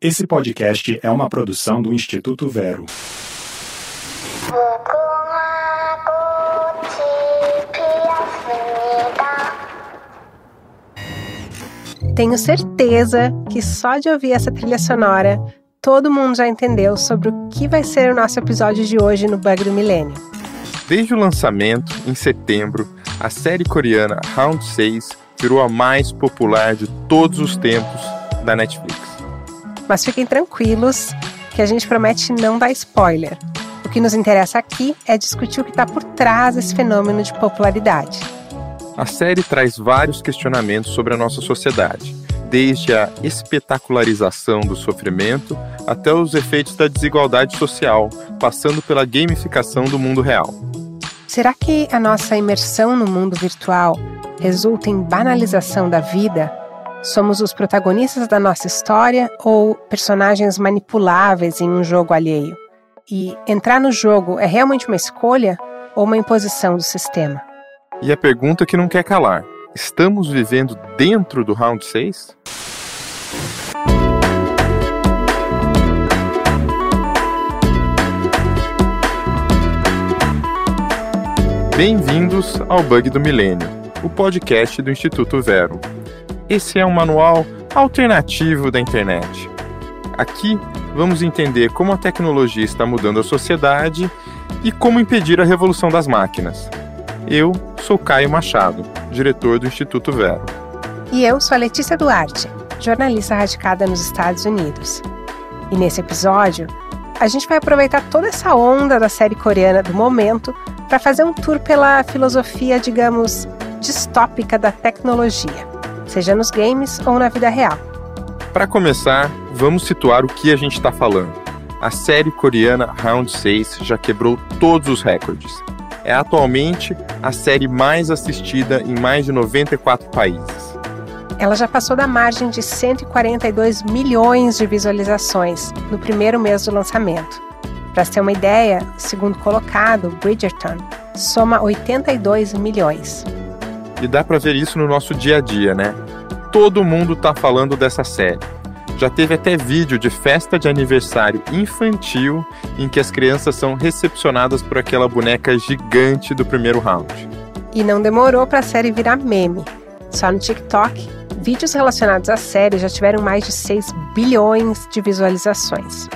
Esse podcast é uma produção do Instituto Vero. Tenho certeza que só de ouvir essa trilha sonora, todo mundo já entendeu sobre o que vai ser o nosso episódio de hoje no Bug do Milênio. Desde o lançamento, em setembro, a série coreana Round 6 virou a mais popular de todos os tempos da Netflix. Mas fiquem tranquilos que a gente promete não dar spoiler. O que nos interessa aqui é discutir o que está por trás desse fenômeno de popularidade. A série traz vários questionamentos sobre a nossa sociedade, desde a espetacularização do sofrimento até os efeitos da desigualdade social, passando pela gamificação do mundo real. Será que a nossa imersão no mundo virtual resulta em banalização da vida? Somos os protagonistas da nossa história ou personagens manipuláveis em um jogo alheio? E entrar no jogo é realmente uma escolha ou uma imposição do sistema? E a pergunta que não quer calar: estamos vivendo dentro do round 6? Bem-vindos ao Bug do Milênio, o podcast do Instituto Vero. Esse é um manual alternativo da internet. Aqui vamos entender como a tecnologia está mudando a sociedade e como impedir a revolução das máquinas. Eu sou Caio Machado, diretor do Instituto Vero. E eu sou a Letícia Duarte, jornalista radicada nos Estados Unidos. E nesse episódio, a gente vai aproveitar toda essa onda da série coreana do momento para fazer um tour pela filosofia, digamos, distópica da tecnologia, seja nos games ou na vida real. Para começar, vamos situar o que a gente está falando. A série coreana Round 6 já quebrou todos os recordes é atualmente a série mais assistida em mais de 94 países. Ela já passou da margem de 142 milhões de visualizações no primeiro mês do lançamento. Para ter uma ideia, o segundo colocado, Bridgerton, soma 82 milhões. E dá para ver isso no nosso dia a dia, né? Todo mundo está falando dessa série. Já teve até vídeo de festa de aniversário infantil em que as crianças são recepcionadas por aquela boneca gigante do primeiro round. E não demorou para a série virar meme. Só no TikTok, vídeos relacionados à série já tiveram mais de 6 bilhões de visualizações.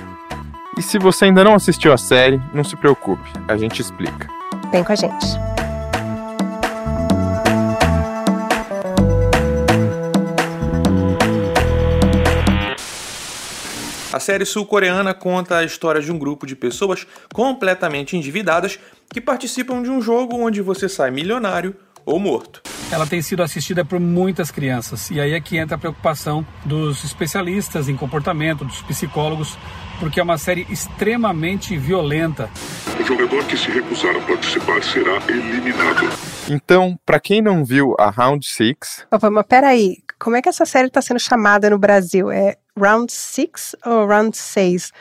E se você ainda não assistiu a série, não se preocupe, a gente explica. Vem com a gente. A série sul-coreana conta a história de um grupo de pessoas completamente endividadas que participam de um jogo onde você sai milionário ou morto. Ela tem sido assistida por muitas crianças e aí é que entra a preocupação dos especialistas em comportamento, dos psicólogos, porque é uma série extremamente violenta. O jogador que se recusar a participar será eliminado. Então, para quem não viu a Round 6. Opa, mas peraí, como é que essa série está sendo chamada no Brasil? É Round 6 ou Round 6?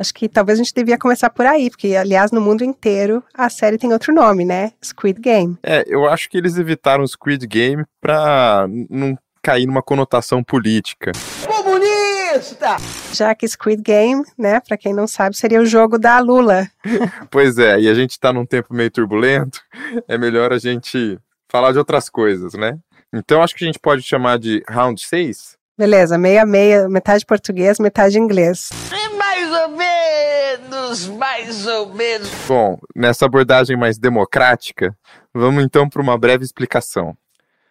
Acho que talvez a gente devia começar por aí, porque, aliás, no mundo inteiro a série tem outro nome, né? Squid Game. É, eu acho que eles evitaram Squid Game pra não cair numa conotação política. Comunista! Já que Squid Game, né, pra quem não sabe, seria o jogo da Lula. pois é, e a gente tá num tempo meio turbulento, é melhor a gente falar de outras coisas, né? Então acho que a gente pode chamar de Round 6 Beleza, meia meia, metade português, metade inglês. É mais ou menos, mais ou menos. Bom, nessa abordagem mais democrática, vamos então para uma breve explicação.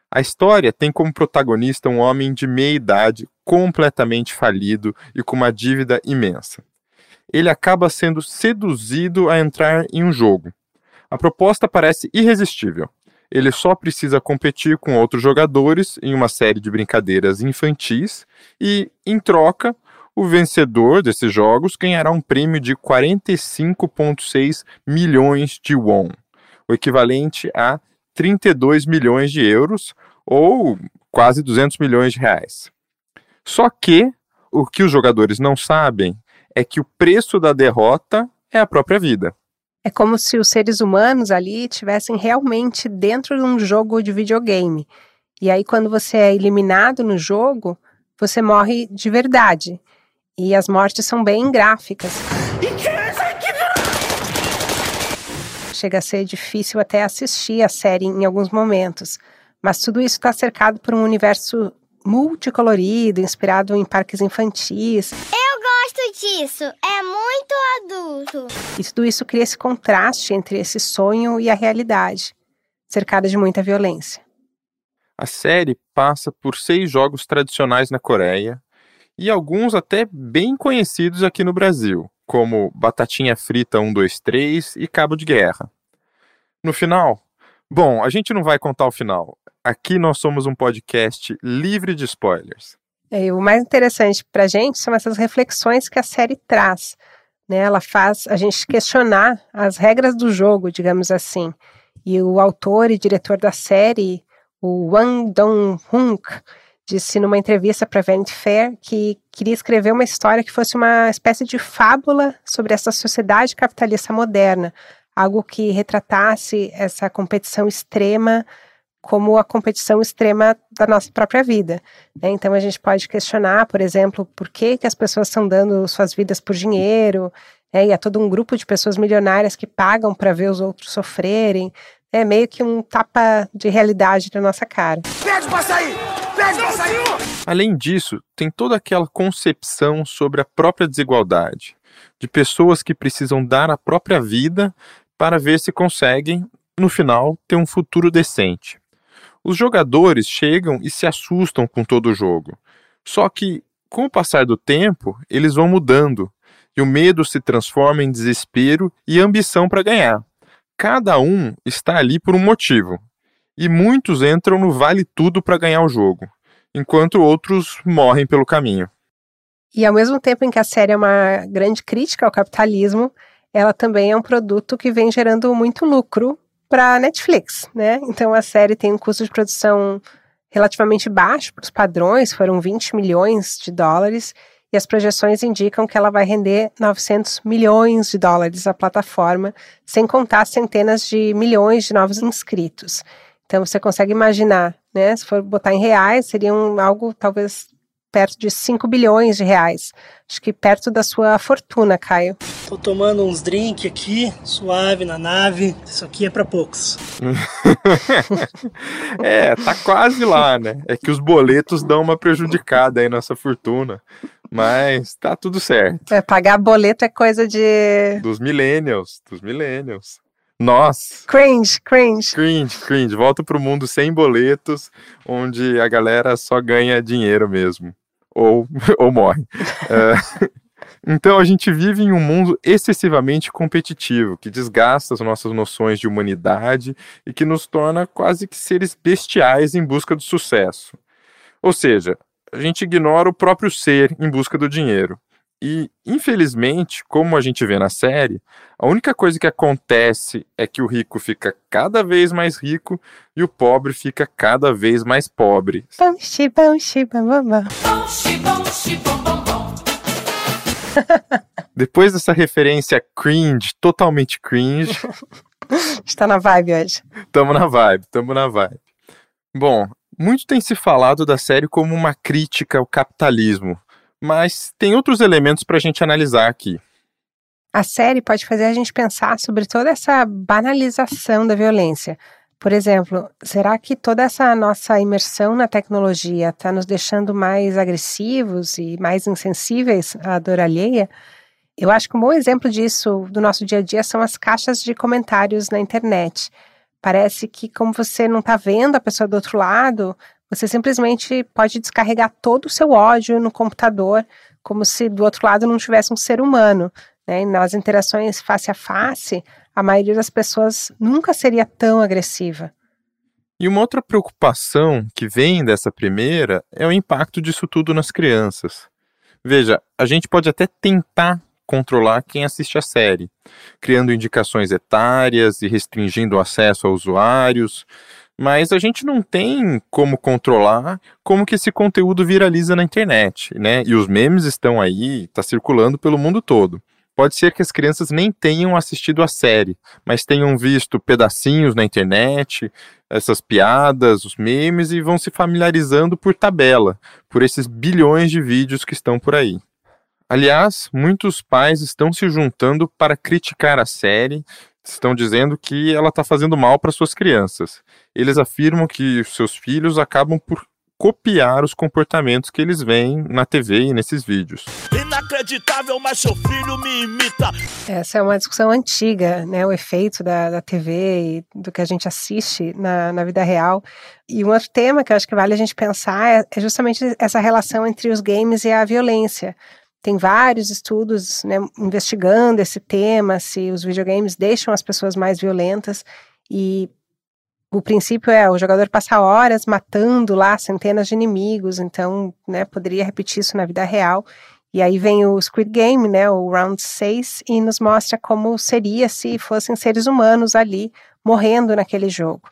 A história tem como protagonista um homem de meia idade, completamente falido e com uma dívida imensa. Ele acaba sendo seduzido a entrar em um jogo. A proposta parece irresistível ele só precisa competir com outros jogadores em uma série de brincadeiras infantis e, em troca, o vencedor desses jogos ganhará um prêmio de 45,6 milhões de won, o equivalente a 32 milhões de euros ou quase 200 milhões de reais. Só que o que os jogadores não sabem é que o preço da derrota é a própria vida. É como se os seres humanos ali tivessem realmente dentro de um jogo de videogame. E aí, quando você é eliminado no jogo, você morre de verdade. E as mortes são bem gráficas. Chega a ser difícil até assistir a série em alguns momentos. Mas tudo isso está cercado por um universo multicolorido, inspirado em parques infantis. Gosto disso, é muito adulto. E tudo isso cria esse contraste entre esse sonho e a realidade, cercada de muita violência. A série passa por seis jogos tradicionais na Coreia e alguns até bem conhecidos aqui no Brasil, como Batatinha Frita 123 e Cabo de Guerra. No final, bom, a gente não vai contar o final. Aqui nós somos um podcast livre de spoilers. É, o mais interessante para a gente são essas reflexões que a série traz. Né? Ela faz a gente questionar as regras do jogo, digamos assim. E o autor e diretor da série, o Wang Dong-hunk, disse numa entrevista para Vanity Fair que queria escrever uma história que fosse uma espécie de fábula sobre essa sociedade capitalista moderna, algo que retratasse essa competição extrema como a competição extrema da nossa própria vida. Né? Então a gente pode questionar, por exemplo, por que, que as pessoas estão dando suas vidas por dinheiro, né? e há todo um grupo de pessoas milionárias que pagam para ver os outros sofrerem. É meio que um tapa de realidade na nossa cara. Pede pra sair! Pede pra sair! Além disso, tem toda aquela concepção sobre a própria desigualdade, de pessoas que precisam dar a própria vida para ver se conseguem, no final, ter um futuro decente. Os jogadores chegam e se assustam com todo o jogo. Só que, com o passar do tempo, eles vão mudando e o medo se transforma em desespero e ambição para ganhar. Cada um está ali por um motivo, e muitos entram no vale tudo para ganhar o jogo, enquanto outros morrem pelo caminho. E ao mesmo tempo em que a série é uma grande crítica ao capitalismo, ela também é um produto que vem gerando muito lucro para Netflix, né? Então a série tem um custo de produção relativamente baixo para os padrões, foram 20 milhões de dólares, e as projeções indicam que ela vai render 900 milhões de dólares à plataforma, sem contar centenas de milhões de novos inscritos. Então você consegue imaginar, né? Se for botar em reais, seria algo talvez perto de 5 bilhões de reais. Acho que perto da sua fortuna, Caio. Tô tomando uns drinks aqui, suave na nave. Isso aqui é para poucos. é, tá quase lá, né? É que os boletos dão uma prejudicada aí nessa fortuna. Mas tá tudo certo. É, pagar boleto é coisa de. Dos millennials, dos millennials. Nós. Cringe, cringe. Cringe, cringe. Volta pro mundo sem boletos, onde a galera só ganha dinheiro mesmo. Ou, ou morre. uh, então a gente vive em um mundo excessivamente competitivo, que desgasta as nossas noções de humanidade e que nos torna quase que seres bestiais em busca do sucesso. Ou seja, a gente ignora o próprio ser em busca do dinheiro. E, infelizmente, como a gente vê na série, a única coisa que acontece é que o rico fica cada vez mais rico e o pobre fica cada vez mais pobre. Depois dessa referência cringe, totalmente cringe. Está na vibe hoje. Tamo na vibe, tamo na vibe. Bom, muito tem se falado da série como uma crítica ao capitalismo, mas tem outros elementos para a gente analisar aqui. A série pode fazer a gente pensar sobre toda essa banalização da violência. Por exemplo, será que toda essa nossa imersão na tecnologia está nos deixando mais agressivos e mais insensíveis à dor alheia? Eu acho que um bom exemplo disso do nosso dia a dia são as caixas de comentários na internet. Parece que, como você não está vendo a pessoa do outro lado, você simplesmente pode descarregar todo o seu ódio no computador, como se do outro lado não tivesse um ser humano. Né? nas interações face a face, a maioria das pessoas nunca seria tão agressiva. E uma outra preocupação que vem dessa primeira é o impacto disso tudo nas crianças. Veja, a gente pode até tentar controlar quem assiste a série, criando indicações etárias e restringindo o acesso a usuários, mas a gente não tem como controlar como que esse conteúdo viraliza na internet, né? E os memes estão aí, está circulando pelo mundo todo. Pode ser que as crianças nem tenham assistido a série, mas tenham visto pedacinhos na internet, essas piadas, os memes e vão se familiarizando por tabela, por esses bilhões de vídeos que estão por aí. Aliás, muitos pais estão se juntando para criticar a série, estão dizendo que ela está fazendo mal para suas crianças. Eles afirmam que seus filhos acabam por copiar os comportamentos que eles veem na TV e nesses vídeos. Inacreditável, mas seu filho me imita. Essa é uma discussão antiga, né? O efeito da, da TV e do que a gente assiste na, na vida real. E um outro tema que eu acho que vale a gente pensar é, é justamente essa relação entre os games e a violência. Tem vários estudos né, investigando esse tema, se os videogames deixam as pessoas mais violentas. E o princípio é o jogador passa horas matando lá centenas de inimigos, então, né, poderia repetir isso na vida real. E aí vem o Squid Game, né, o Round 6, e nos mostra como seria se fossem seres humanos ali morrendo naquele jogo.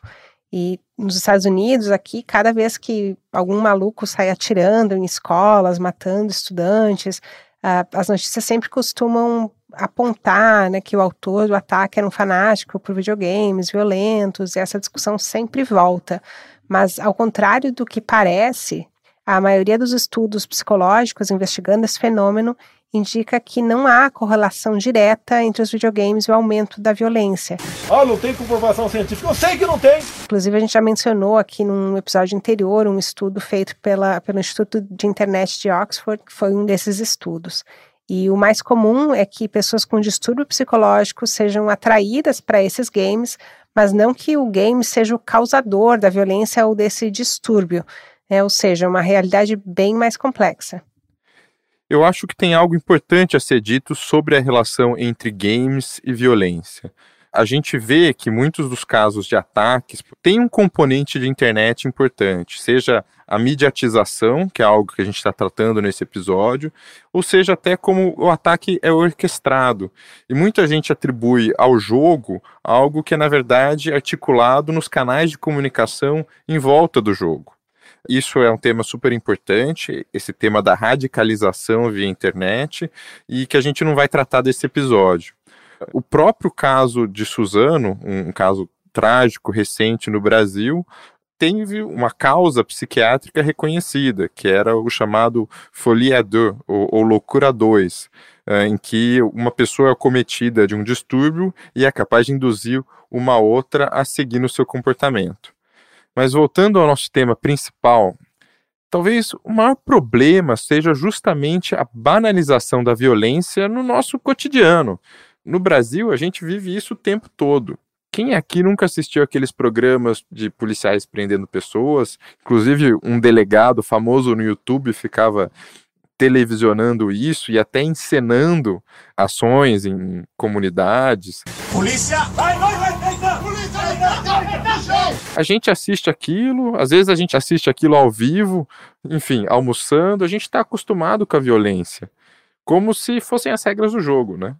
E nos Estados Unidos, aqui, cada vez que algum maluco sai atirando em escolas, matando estudantes, uh, as notícias sempre costumam apontar né, que o autor do ataque era um fanático por videogames violentos, e essa discussão sempre volta. Mas, ao contrário do que parece, a maioria dos estudos psicológicos investigando esse fenômeno indica que não há correlação direta entre os videogames e o aumento da violência. Ah, não tem comprovação científica. Eu sei que não tem. Inclusive, a gente já mencionou aqui num episódio anterior um estudo feito pela, pelo Instituto de Internet de Oxford, que foi um desses estudos. E o mais comum é que pessoas com distúrbio psicológico sejam atraídas para esses games, mas não que o game seja o causador da violência ou desse distúrbio, né? ou seja, uma realidade bem mais complexa. Eu acho que tem algo importante a ser dito sobre a relação entre games e violência a gente vê que muitos dos casos de ataques têm um componente de internet importante, seja a mediatização, que é algo que a gente está tratando nesse episódio, ou seja, até como o ataque é orquestrado. E muita gente atribui ao jogo algo que é, na verdade, articulado nos canais de comunicação em volta do jogo. Isso é um tema super importante, esse tema da radicalização via internet, e que a gente não vai tratar desse episódio. O próprio caso de Suzano, um caso trágico recente no Brasil, teve uma causa psiquiátrica reconhecida, que era o chamado folie 2, ou, ou loucura 2, eh, em que uma pessoa é cometida de um distúrbio e é capaz de induzir uma outra a seguir no seu comportamento. Mas voltando ao nosso tema principal, talvez o maior problema seja justamente a banalização da violência no nosso cotidiano. No Brasil, a gente vive isso o tempo todo. Quem aqui nunca assistiu aqueles programas de policiais prendendo pessoas? Inclusive, um delegado famoso no YouTube ficava televisionando isso e até encenando ações em comunidades. Polícia! Vai, vai, vai! A gente assiste aquilo, às vezes a gente assiste aquilo ao vivo, enfim, almoçando, a gente está acostumado com a violência, como se fossem as regras do jogo, né?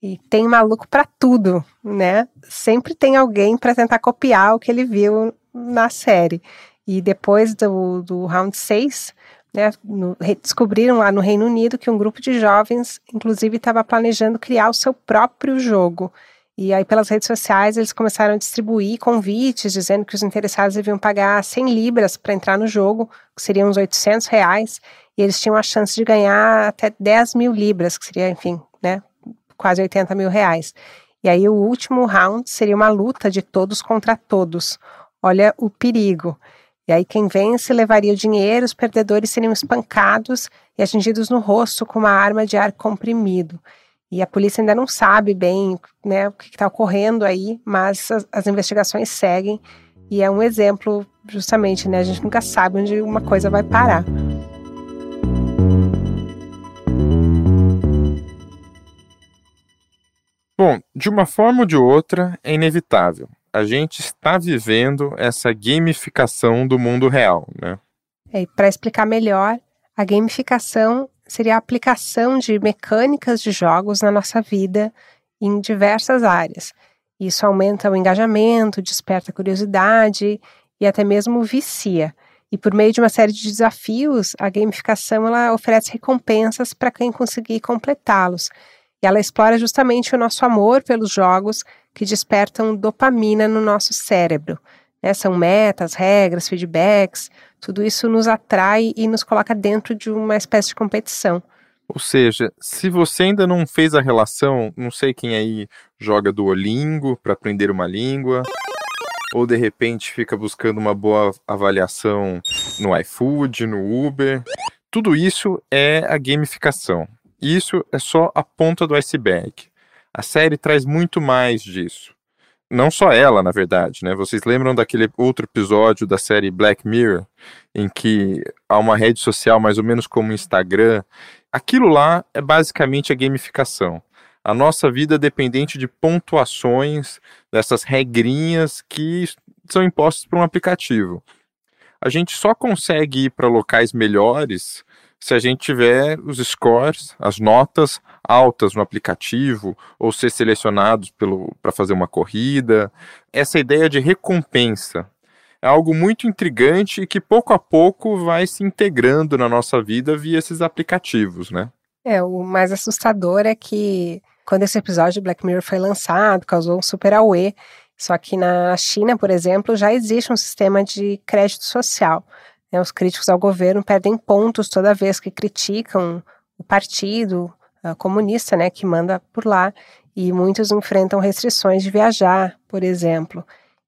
E tem maluco para tudo, né? Sempre tem alguém para tentar copiar o que ele viu na série. E depois do, do round 6, né, no, descobriram lá no Reino Unido que um grupo de jovens, inclusive, estava planejando criar o seu próprio jogo. E aí, pelas redes sociais, eles começaram a distribuir convites dizendo que os interessados deviam pagar 100 libras para entrar no jogo, que seriam uns 800 reais, e eles tinham a chance de ganhar até 10 mil libras, que seria, enfim, né, quase 80 mil reais. E aí o último round seria uma luta de todos contra todos. Olha o perigo. E aí quem vence levaria o dinheiro, os perdedores seriam espancados e atingidos no rosto com uma arma de ar comprimido. E a polícia ainda não sabe bem né, o que está ocorrendo aí, mas as, as, investigações seguem e é um exemplo justamente, né? A gente nunca sabe onde uma coisa vai parar. Bom, de uma forma ou de outra, é inevitável. A gente está vivendo essa gamificação do mundo real, né? É, Para explicar melhor, a gamificação seria a aplicação de mecânicas de jogos na nossa vida em diversas áreas. Isso aumenta o engajamento, desperta curiosidade e até mesmo vicia. E por meio de uma série de desafios, a gamificação ela oferece recompensas para quem conseguir completá-los. E ela explora justamente o nosso amor pelos jogos que despertam dopamina no nosso cérebro. Né? São metas, regras, feedbacks, tudo isso nos atrai e nos coloca dentro de uma espécie de competição. Ou seja, se você ainda não fez a relação, não sei quem aí joga Duolingo para aprender uma língua, ou de repente fica buscando uma boa avaliação no iFood, no Uber, tudo isso é a gamificação. Isso é só a ponta do iceberg. A série traz muito mais disso. Não só ela, na verdade, né? Vocês lembram daquele outro episódio da série Black Mirror, em que há uma rede social mais ou menos como o Instagram, Aquilo lá é basicamente a gamificação. A nossa vida é dependente de pontuações, dessas regrinhas que são impostas por um aplicativo. A gente só consegue ir para locais melhores se a gente tiver os scores, as notas altas no aplicativo, ou ser selecionados para fazer uma corrida. Essa ideia de recompensa é algo muito intrigante e que pouco a pouco vai se integrando na nossa vida via esses aplicativos, né? É, o mais assustador é que quando esse episódio de Black Mirror foi lançado, causou um super auê. Só que na China, por exemplo, já existe um sistema de crédito social. Né? Os críticos ao governo perdem pontos toda vez que criticam o partido uh, comunista, né, que manda por lá. E muitos enfrentam restrições de viajar, por exemplo.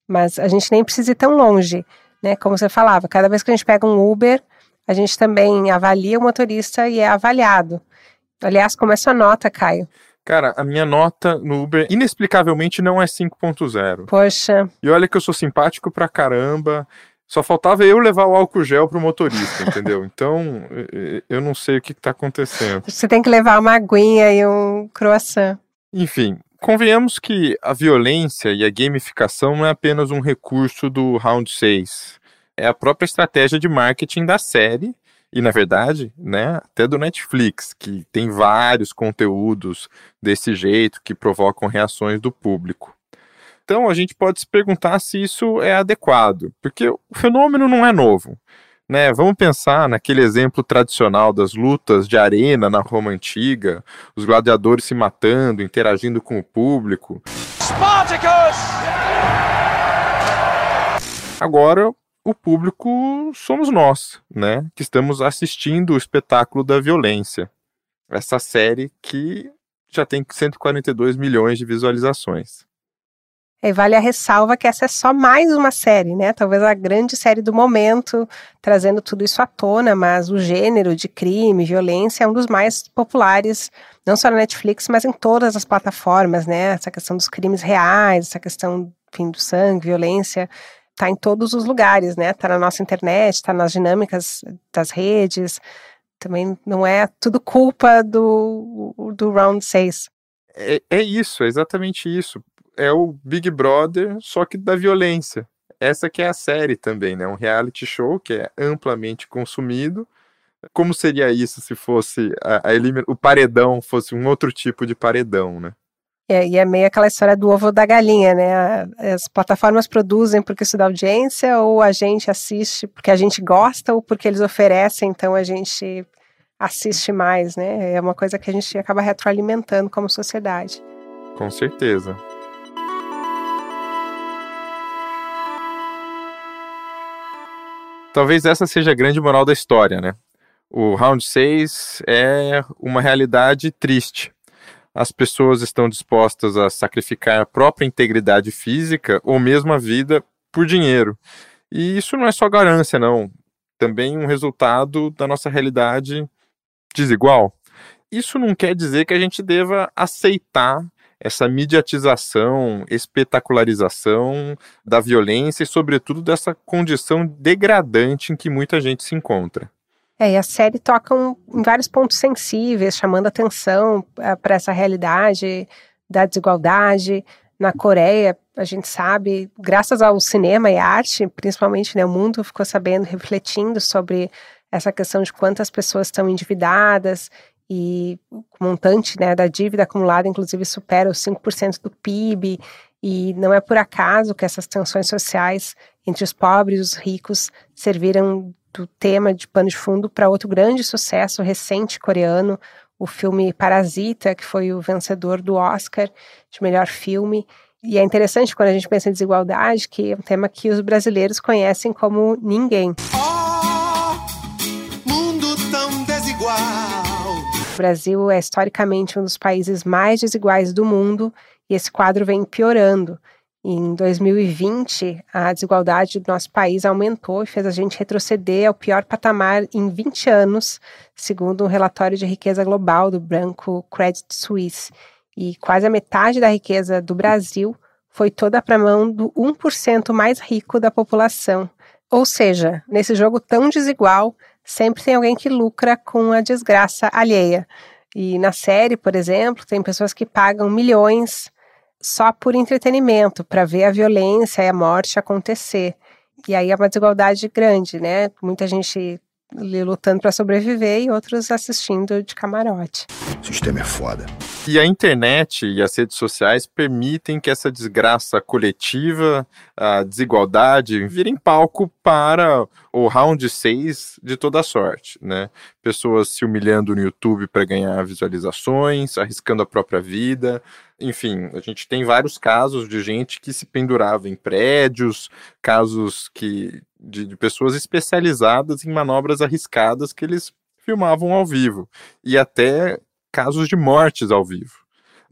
Mas a gente nem precisa ir tão longe, né? Como você falava, cada vez que a gente pega um Uber, a gente também avalia o motorista e é avaliado. Aliás, como é sua nota, Caio? Cara, a minha nota no Uber inexplicavelmente não é 5.0. Poxa. E olha que eu sou simpático pra caramba. Só faltava eu levar o álcool gel pro motorista, entendeu? Então, eu não sei o que, que tá acontecendo. Você tem que levar uma aguinha e um croissant. Enfim, Convenhamos que a violência e a gamificação não é apenas um recurso do Round 6. É a própria estratégia de marketing da série e, na verdade, né, até do Netflix, que tem vários conteúdos desse jeito que provocam reações do público. Então, a gente pode se perguntar se isso é adequado, porque o fenômeno não é novo. Né, vamos pensar naquele exemplo tradicional das lutas de arena na Roma antiga, os gladiadores se matando, interagindo com o público. Spartacus! Agora, o público somos nós, né, que estamos assistindo o espetáculo da violência. Essa série que já tem 142 milhões de visualizações. E vale a ressalva que essa é só mais uma série, né? Talvez a grande série do momento, trazendo tudo isso à tona, mas o gênero de crime, violência é um dos mais populares, não só na Netflix, mas em todas as plataformas, né? Essa questão dos crimes reais, essa questão, enfim, do sangue, violência, tá em todos os lugares, né? Tá na nossa internet, tá nas dinâmicas das redes. Também não é tudo culpa do, do Round 6. É, é isso, é exatamente isso é o Big Brother, só que da violência. Essa que é a série também, né? Um reality show que é amplamente consumido. Como seria isso se fosse a, a o paredão fosse um outro tipo de paredão, né? É, e é meio aquela história do ovo da galinha, né? As plataformas produzem porque isso dá audiência, ou a gente assiste porque a gente gosta, ou porque eles oferecem, então a gente assiste mais, né? É uma coisa que a gente acaba retroalimentando como sociedade. Com certeza. Talvez essa seja a grande moral da história, né? O Round 6 é uma realidade triste. As pessoas estão dispostas a sacrificar a própria integridade física ou mesmo a vida por dinheiro. E isso não é só ganância, não. Também um resultado da nossa realidade desigual. Isso não quer dizer que a gente deva aceitar essa mediatização, espetacularização da violência e, sobretudo, dessa condição degradante em que muita gente se encontra. É, e a série toca um, em vários pontos sensíveis, chamando atenção é, para essa realidade da desigualdade. Na Coreia, a gente sabe, graças ao cinema e arte, principalmente, né, o mundo ficou sabendo, refletindo sobre essa questão de quantas pessoas estão endividadas e o montante né, da dívida acumulada, inclusive, supera os 5% do PIB, e não é por acaso que essas tensões sociais entre os pobres e os ricos serviram do tema de pano de fundo para outro grande sucesso recente coreano, o filme Parasita, que foi o vencedor do Oscar de melhor filme. E é interessante quando a gente pensa em desigualdade, que é um tema que os brasileiros conhecem como ninguém. Oh, O Brasil é historicamente um dos países mais desiguais do mundo e esse quadro vem piorando. Em 2020, a desigualdade do nosso país aumentou e fez a gente retroceder ao pior patamar em 20 anos, segundo um relatório de riqueza global do Branco Credit Suisse. E quase a metade da riqueza do Brasil foi toda para a mão do 1% mais rico da população. Ou seja, nesse jogo tão desigual, sempre tem alguém que lucra com a desgraça alheia. E na série, por exemplo, tem pessoas que pagam milhões só por entretenimento, para ver a violência e a morte acontecer. E aí é uma desigualdade grande, né? Muita gente lutando para sobreviver e outros assistindo de camarote. O sistema é foda. E a internet e as redes sociais permitem que essa desgraça coletiva, a desigualdade, virem palco para o round 6 de toda sorte, né? Pessoas se humilhando no YouTube para ganhar visualizações, arriscando a própria vida. Enfim, a gente tem vários casos de gente que se pendurava em prédios, casos que de, de pessoas especializadas em manobras arriscadas que eles filmavam ao vivo. E até casos de mortes ao vivo.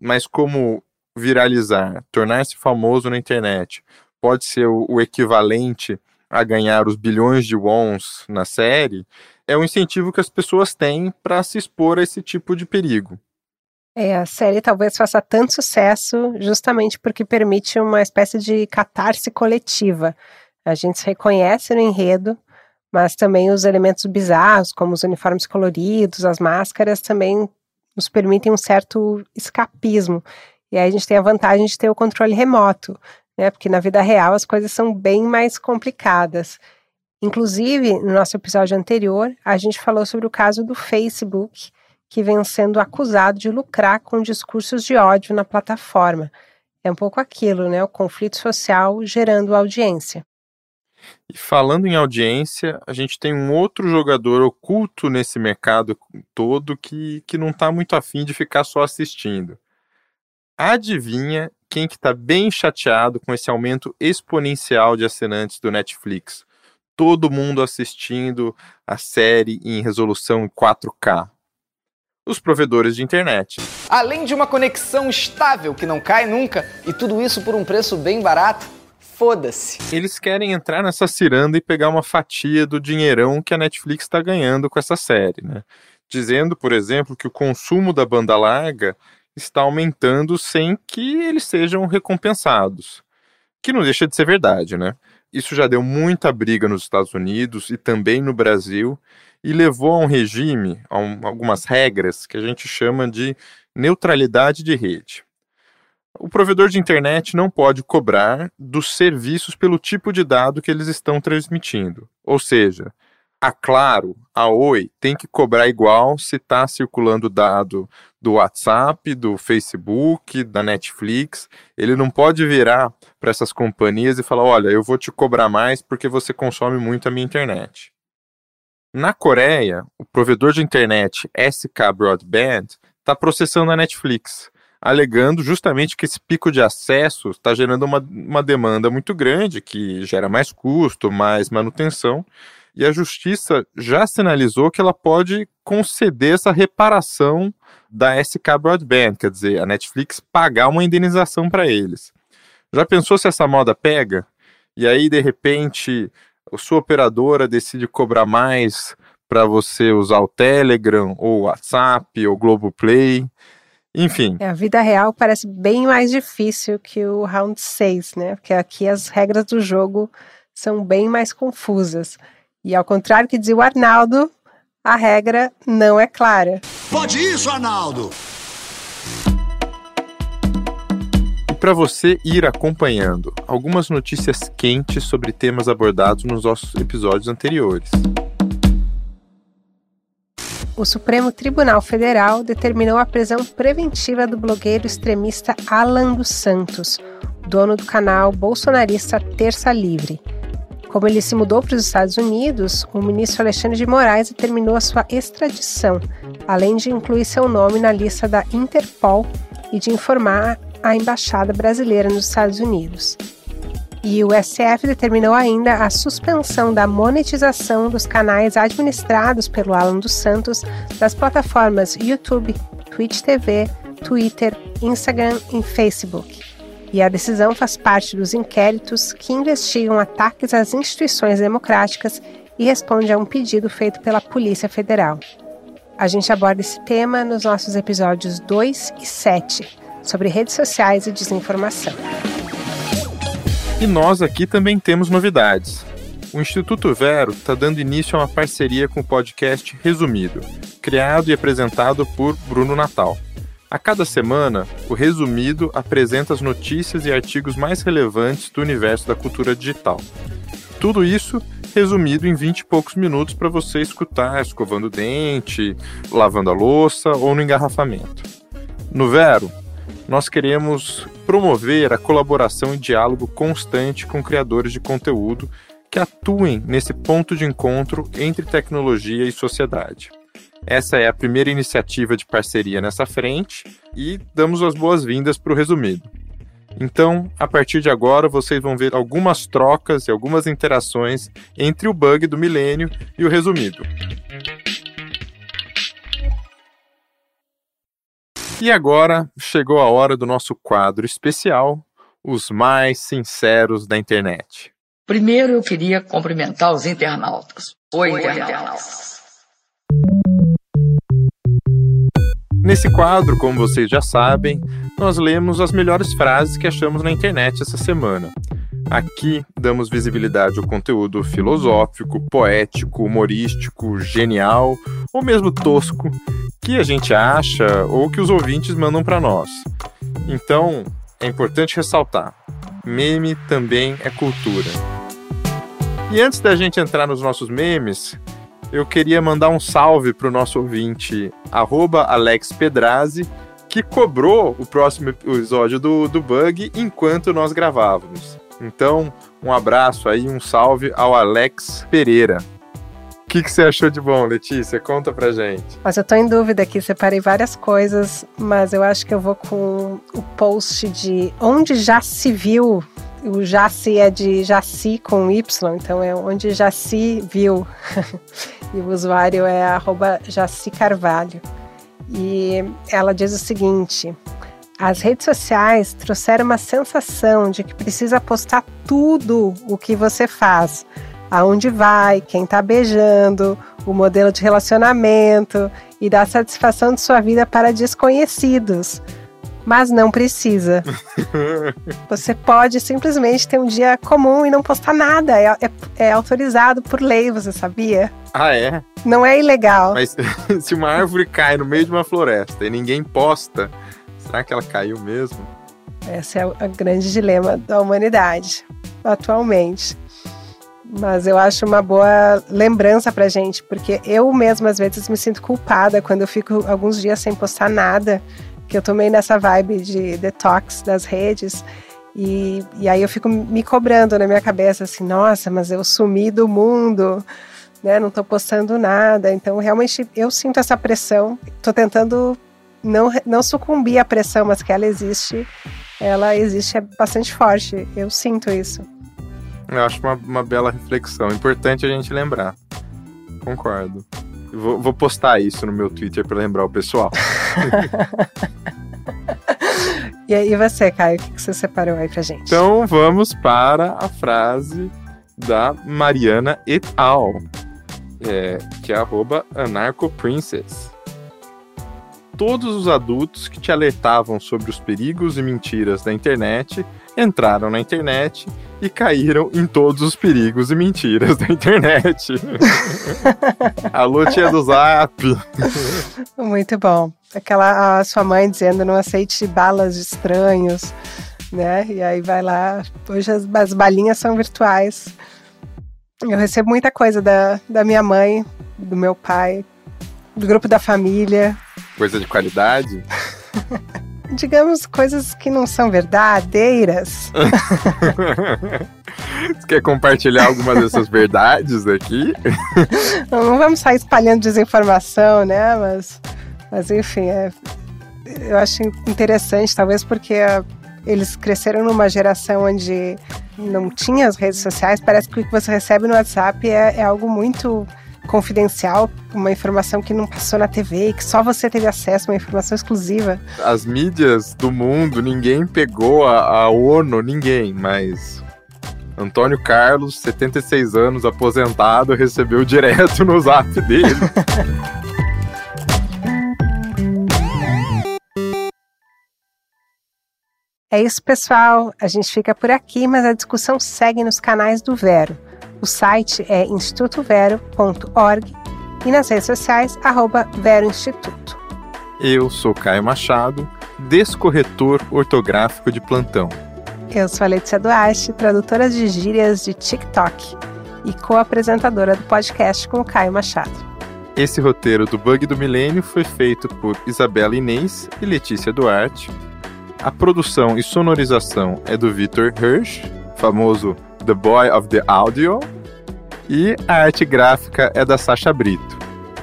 Mas como viralizar, tornar-se famoso na internet, pode ser o, o equivalente a ganhar os bilhões de wons na série, é um incentivo que as pessoas têm para se expor a esse tipo de perigo. É, a série talvez faça tanto sucesso justamente porque permite uma espécie de catarse coletiva. A gente se reconhece no enredo, mas também os elementos bizarros, como os uniformes coloridos, as máscaras, também nos permitem um certo escapismo. E aí a gente tem a vantagem de ter o controle remoto, né? Porque na vida real as coisas são bem mais complicadas. Inclusive, no nosso episódio anterior, a gente falou sobre o caso do Facebook, que vem sendo acusado de lucrar com discursos de ódio na plataforma. É um pouco aquilo, né? O conflito social gerando audiência. E falando em audiência, a gente tem um outro jogador oculto nesse mercado todo que, que não está muito afim de ficar só assistindo. Adivinha quem que está bem chateado com esse aumento exponencial de assinantes do Netflix? Todo mundo assistindo a série em resolução 4K. Os provedores de internet. Além de uma conexão estável que não cai nunca, e tudo isso por um preço bem barato foda-se. Eles querem entrar nessa ciranda e pegar uma fatia do dinheirão que a Netflix está ganhando com essa série, né? Dizendo, por exemplo, que o consumo da banda larga está aumentando sem que eles sejam recompensados. Que não deixa de ser verdade, né? Isso já deu muita briga nos Estados Unidos e também no Brasil e levou a um regime, a um, algumas regras que a gente chama de neutralidade de rede. O provedor de internet não pode cobrar dos serviços pelo tipo de dado que eles estão transmitindo. Ou seja, a Claro, a Oi, tem que cobrar igual se está circulando dado do WhatsApp, do Facebook, da Netflix. Ele não pode virar para essas companhias e falar: olha, eu vou te cobrar mais porque você consome muito a minha internet. Na Coreia, o provedor de internet SK Broadband está processando a Netflix alegando justamente que esse pico de acesso está gerando uma, uma demanda muito grande, que gera mais custo, mais manutenção, e a justiça já sinalizou que ela pode conceder essa reparação da SK Broadband, quer dizer, a Netflix pagar uma indenização para eles. Já pensou se essa moda pega? E aí, de repente, a sua operadora decide cobrar mais para você usar o Telegram, ou o WhatsApp, ou o Globoplay. Enfim. É, a vida real parece bem mais difícil que o round 6, né? Porque aqui as regras do jogo são bem mais confusas. E ao contrário que dizia o Arnaldo, a regra não é clara. Pode isso, Arnaldo! E para você ir acompanhando algumas notícias quentes sobre temas abordados nos nossos episódios anteriores o Supremo Tribunal Federal determinou a prisão preventiva do blogueiro extremista Alan dos Santos, dono do canal bolsonarista Terça Livre. Como ele se mudou para os Estados Unidos, o ministro Alexandre de Moraes determinou a sua extradição, além de incluir seu nome na lista da Interpol e de informar a embaixada brasileira nos Estados Unidos. E o STF determinou ainda a suspensão da monetização dos canais administrados pelo Alan dos Santos das plataformas YouTube, Twitch TV, Twitter, Instagram e Facebook. E a decisão faz parte dos inquéritos que investigam ataques às instituições democráticas e responde a um pedido feito pela Polícia Federal. A gente aborda esse tema nos nossos episódios 2 e 7, sobre redes sociais e desinformação. E nós aqui também temos novidades. O Instituto Vero está dando início a uma parceria com o podcast Resumido, criado e apresentado por Bruno Natal. A cada semana, o Resumido apresenta as notícias e artigos mais relevantes do universo da cultura digital. Tudo isso resumido em 20 e poucos minutos para você escutar escovando o dente, lavando a louça ou no engarrafamento. No Vero, nós queremos promover a colaboração e diálogo constante com criadores de conteúdo que atuem nesse ponto de encontro entre tecnologia e sociedade. Essa é a primeira iniciativa de parceria nessa frente e damos as boas-vindas para o resumido. Então, a partir de agora, vocês vão ver algumas trocas e algumas interações entre o bug do milênio e o resumido. E agora chegou a hora do nosso quadro especial, Os Mais Sinceros da Internet. Primeiro eu queria cumprimentar os internautas. Oi, internautas. Nesse quadro, como vocês já sabem, nós lemos as melhores frases que achamos na internet essa semana. Aqui damos visibilidade ao conteúdo filosófico, poético, humorístico, genial ou mesmo tosco que a gente acha ou que os ouvintes mandam para nós. Então, é importante ressaltar: meme também é cultura. E antes da gente entrar nos nossos memes, eu queria mandar um salve para o nosso ouvinte, Alex Pedrazi, que cobrou o próximo episódio do, do Bug enquanto nós gravávamos. Então, um abraço aí, um salve ao Alex Pereira. Que, que você achou de bom, Letícia? Conta pra gente. Mas eu tô em dúvida aqui, separei várias coisas, mas eu acho que eu vou com o post de onde já se viu. O se é de Jaci com Y, então é onde se viu. e o usuário é arroba Jaci Carvalho. E ela diz o seguinte: as redes sociais trouxeram uma sensação de que precisa postar tudo o que você faz. Aonde vai, quem tá beijando, o modelo de relacionamento e dar satisfação de sua vida para desconhecidos. Mas não precisa. Você pode simplesmente ter um dia comum e não postar nada. É, é, é autorizado por lei, você sabia? Ah, é? Não é ilegal. Mas se uma árvore cai no meio de uma floresta e ninguém posta, Será que ela caiu mesmo? Esse é o grande dilema da humanidade atualmente. Mas eu acho uma boa lembrança pra gente, porque eu mesma às vezes me sinto culpada quando eu fico alguns dias sem postar nada, que eu tomei nessa vibe de detox das redes. E, e aí eu fico me cobrando na minha cabeça assim, nossa, mas eu sumi do mundo, né? Não tô postando nada. Então realmente eu sinto essa pressão. Tô tentando não, não sucumbir à pressão, mas que ela existe, ela existe é bastante forte. Eu sinto isso. Eu acho uma, uma bela reflexão. Importante a gente lembrar. Concordo. Vou, vou postar isso no meu Twitter para lembrar o pessoal. e aí você, Caio, o que você separou aí pra gente? Então vamos para a frase da Mariana et al. É, que é arroba anarcoprincess todos os adultos que te alertavam sobre os perigos e mentiras da internet entraram na internet e caíram em todos os perigos e mentiras da internet. Alô, tia do Zap. Muito bom. Aquela a sua mãe dizendo não aceite balas de estranhos, né? E aí vai lá. Hoje as, as balinhas são virtuais. Eu recebo muita coisa da, da minha mãe, do meu pai, do grupo da família. Coisa de qualidade? Digamos coisas que não são verdadeiras. Você quer compartilhar alguma dessas verdades aqui? Não, vamos sair espalhando desinformação, né? Mas, mas enfim, é, eu acho interessante, talvez porque eles cresceram numa geração onde não tinha as redes sociais, parece que o que você recebe no WhatsApp é, é algo muito confidencial, uma informação que não passou na TV e que só você teve acesso, uma informação exclusiva. As mídias do mundo, ninguém pegou a, a ONU, ninguém, mas Antônio Carlos, 76 anos, aposentado, recebeu direto no zap dele. É isso, pessoal. A gente fica por aqui, mas a discussão segue nos canais do Vero. O site é institutovero.org e nas redes sociais, arroba Vero Instituto. Eu sou Caio Machado, descorretor ortográfico de plantão. Eu sou a Letícia Duarte, tradutora de gírias de TikTok e co-apresentadora do podcast com o Caio Machado. Esse roteiro do Bug do Milênio foi feito por Isabela Inês e Letícia Duarte. A produção e sonorização é do Victor Hirsch, famoso The Boy of the Audio. E a arte gráfica é da Sasha Brito.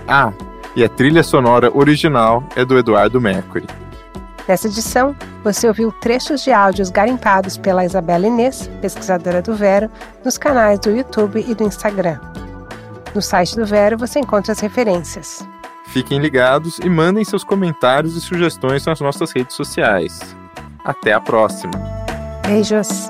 Ah, e a trilha sonora original é do Eduardo Mercury. Nessa edição, você ouviu trechos de áudios garimpados pela Isabela Inês, pesquisadora do Vero, nos canais do YouTube e do Instagram. No site do Vero você encontra as referências. Fiquem ligados e mandem seus comentários e sugestões nas nossas redes sociais. Até a próxima. Beijos.